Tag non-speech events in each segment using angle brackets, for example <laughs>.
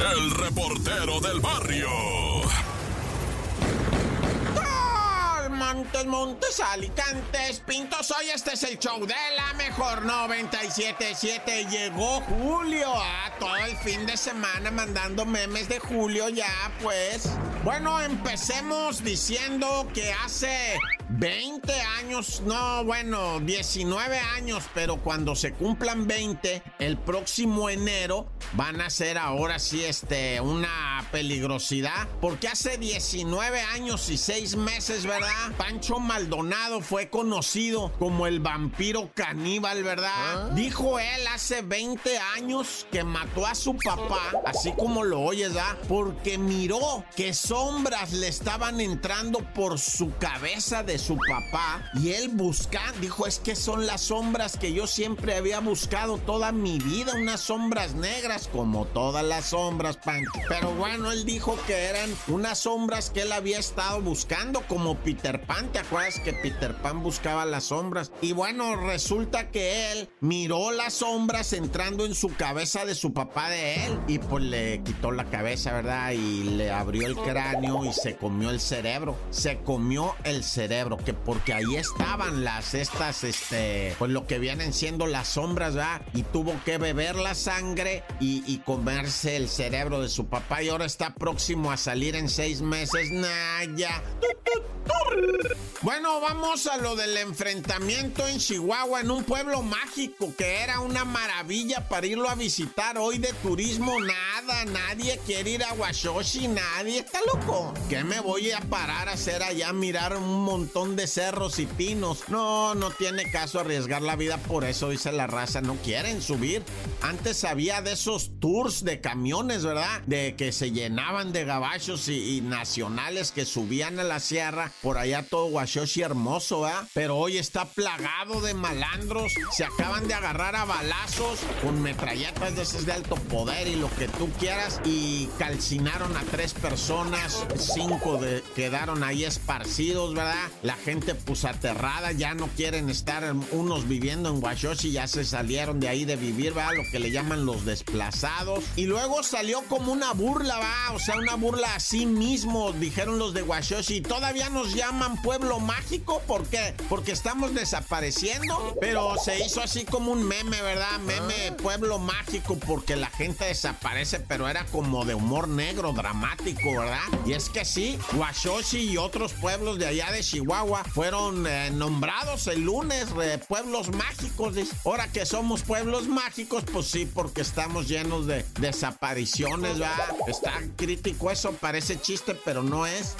el reportero del barrio. Montes, Montes, Alicantes, Pintos. Hoy este es el show de la mejor 97.7. Llegó Julio a ah, todo el fin de semana mandando memes de Julio ya, pues. Bueno, empecemos diciendo que hace 20 años, no, bueno, 19 años, pero cuando se cumplan 20, el próximo enero van a ser ahora sí este una peligrosidad, porque hace 19 años y 6 meses, ¿verdad? Pancho Maldonado fue conocido como el vampiro caníbal, ¿verdad? ¿Ah? Dijo él hace 20 años que mató a su papá, así como lo oyes, ¿verdad? Porque miró que sombras le estaban entrando por su cabeza de su papá y él busca, dijo, es que son las sombras que yo siempre había buscado toda mi vida, unas sombras negras como todas las sombras, Pancho. Pero bueno, él dijo que eran unas sombras que él había estado buscando como Peter Pan, ¿te acuerdas que Peter Pan buscaba las sombras? Y bueno, resulta que él miró las sombras entrando en su cabeza de su papá de él y pues le quitó la cabeza, ¿verdad? Y le abrió el cráneo y se comió el cerebro. Se comió el cerebro, que porque ahí estaban las, estas, este, pues lo que vienen siendo las sombras, ¿verdad? Y tuvo que beber la sangre y, comerse el cerebro de su papá y ahora está próximo a salir en seis meses. Nah, ya. Bueno, vamos a lo del enfrentamiento en Chihuahua, en un pueblo mágico que era una maravilla para irlo a visitar hoy de turismo. Nada, nadie quiere ir a Washoshi, nadie está loco. ¿Qué me voy a parar a hacer allá? Mirar un montón de cerros y pinos. No, no tiene caso arriesgar la vida, por eso dice la raza, no quieren subir. Antes había de esos tours de camiones, ¿verdad? De que se llenaban de gabachos y, nacionales que subían a la sierra, por allá todo Washoshi hermoso, ¿verdad? Pero hoy está plagado de malandros, se acaban de agarrar a balazos con metralletas de esos de alto poder y lo que tú quieras y calcinaron a tres personas, cinco quedaron ahí esparcidos, ¿verdad? La gente pues aterrada, ya no quieren estar unos viviendo en Washoshi, ya se salieron de ahí de vivir, ¿verdad? Lo que le llaman los desplazados. Y luego salió como una burla, ¿va? O sea, una burla a sí mismo, dijeron los de Washoshi. Todavía nos llaman pueblo mágico, ¿por qué? Porque estamos desapareciendo. Pero se hizo así como un meme, ¿verdad? Meme ah. pueblo mágico porque la gente desaparece, pero era como de humor negro, dramático, ¿verdad? Y es que sí, Washoshi y otros pueblos de allá de Chihuahua fueron eh, nombrados el lunes eh, pueblos mágicos. Ahora que somos pueblos mágicos, pues sí, porque estamos llenos de desapariciones, ¿verdad? Está crítico eso, parece chiste, pero no es.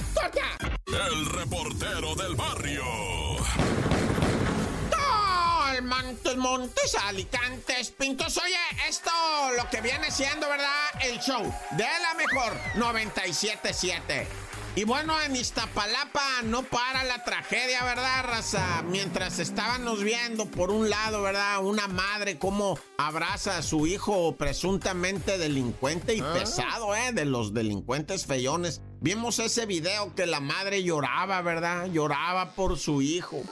El reportero del barrio. Montes, Montes, Alicantes, Pintos. Oye, esto lo que viene siendo, ¿verdad? El show de la mejor 977. Y bueno, en Iztapalapa no para la tragedia, ¿verdad, raza? Mientras estábamos viendo, por un lado, ¿verdad? Una madre cómo abraza a su hijo presuntamente delincuente y ah. pesado, ¿eh? De los delincuentes feyones. Vimos ese video que la madre lloraba, ¿verdad? Lloraba por su hijo.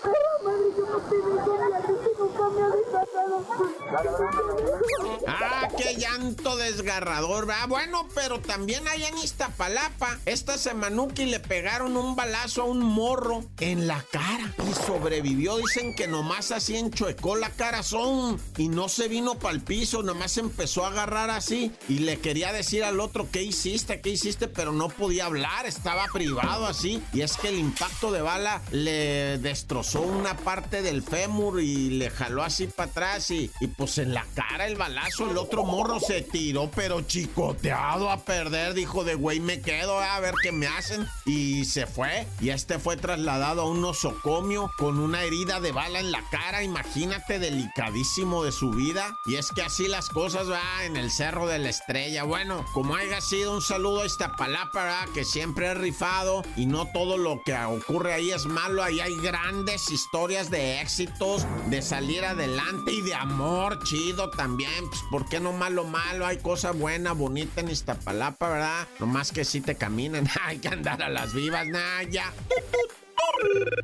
Ah, qué llanto desgarrador, ¿verdad? Bueno, pero también allá en Iztapalapa, esta semanuki le pegaron un balazo a un morro en la cara y sobrevivió. Dicen que nomás así enchuecó la cara son y no se vino para el piso, nomás empezó a agarrar así y le quería decir al otro qué hiciste, qué hiciste, pero no podía hablar, estaba privado así. Y es que el impacto de bala le destrozó una parte del fémur y le jaló así para atrás y, pues en la cara el balazo, el otro morro se tiró, pero chicoteado a perder. Dijo de güey, me quedo a ver qué me hacen. Y se fue. Y este fue trasladado a un nosocomio con una herida de bala en la cara. Imagínate, delicadísimo de su vida. Y es que así las cosas va en el cerro de la estrella. Bueno, como haya sido, un saludo a esta palabra que siempre he rifado. Y no todo lo que ocurre ahí es malo. Ahí hay grandes historias de éxitos, de salir adelante y de amor chido también. Pues, ¿por qué no malo, malo? Hay cosa buena, bonita en Iztapalapa, ¿verdad? Nomás que si te caminan, <laughs> hay que andar a las vivas, nah, ya.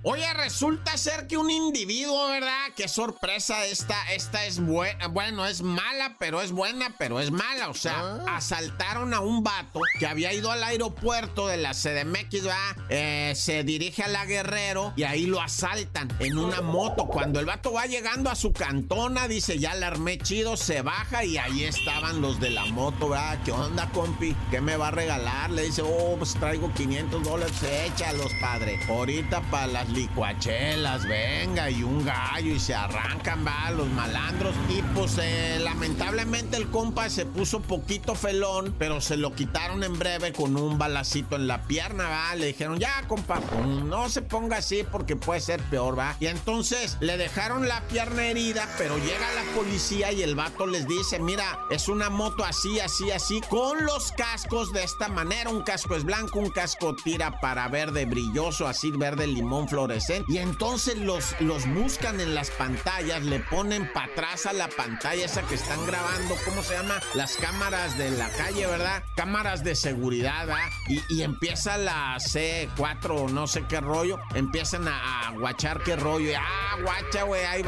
Oye, resulta ser que un individuo, ¿verdad? Qué sorpresa esta, esta es buena, bueno, es mala, pero es buena, pero es mala. O sea, ah. asaltaron a un vato que había ido al aeropuerto de la CDMX, ¿verdad? Eh, se dirige a la Guerrero y ahí lo asaltan en una moto. Cuando el vato va llegando a su cantona, dice, ya la armé chido, se baja y ahí estaban los de la moto, ¿verdad? ¿Qué onda, compi? ¿Qué me va a regalar? Le dice, oh, pues traigo 500 dólares, échalos, padre. Ahorita las licuachelas, venga, y un gallo, y se arrancan, va, los malandros. Y pues eh, lamentablemente el compa se puso poquito felón, pero se lo quitaron en breve con un balacito en la pierna, va. Le dijeron, ya, compa, no se ponga así porque puede ser peor, va. Y entonces le dejaron la pierna herida, pero llega la policía y el vato les dice, mira, es una moto así, así, así, con los cascos de esta manera. Un casco es blanco, un casco tira para verde brilloso, así verde limón fluorescente. Y entonces los, los buscan en las pantallas, le ponen para atrás a la pantalla esa que están grabando, ¿cómo se llama? Las cámaras de la calle, ¿verdad? Cámaras de seguridad, ¿verdad? Y, empieza la C4, no sé qué rollo, empiezan a, guachar qué rollo. Y, ah, guacha, güey, ahí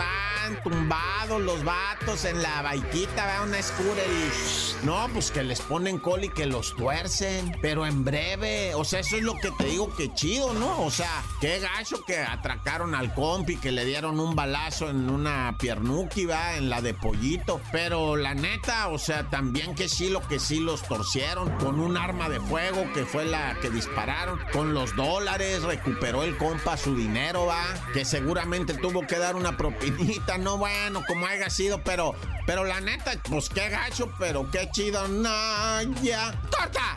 tumbados los vatos en la baiquita, ¿verdad? Una scooter y... No, pues que les ponen col y que los tuercen, pero en breve, o sea, eso es lo que te digo que chido, ¿no? O sea, qué gacho que atracaron al compi, que le dieron un balazo en una piernuki, va, en la de pollito. Pero la neta, o sea, también que sí, lo que sí los torcieron con un arma de fuego que fue la que dispararon, con los dólares, recuperó el compa su dinero, va, que seguramente tuvo que dar una propinita, no bueno, como haya sido, pero, pero la neta, pues qué gacho, pero qué chido, no, ya, corta.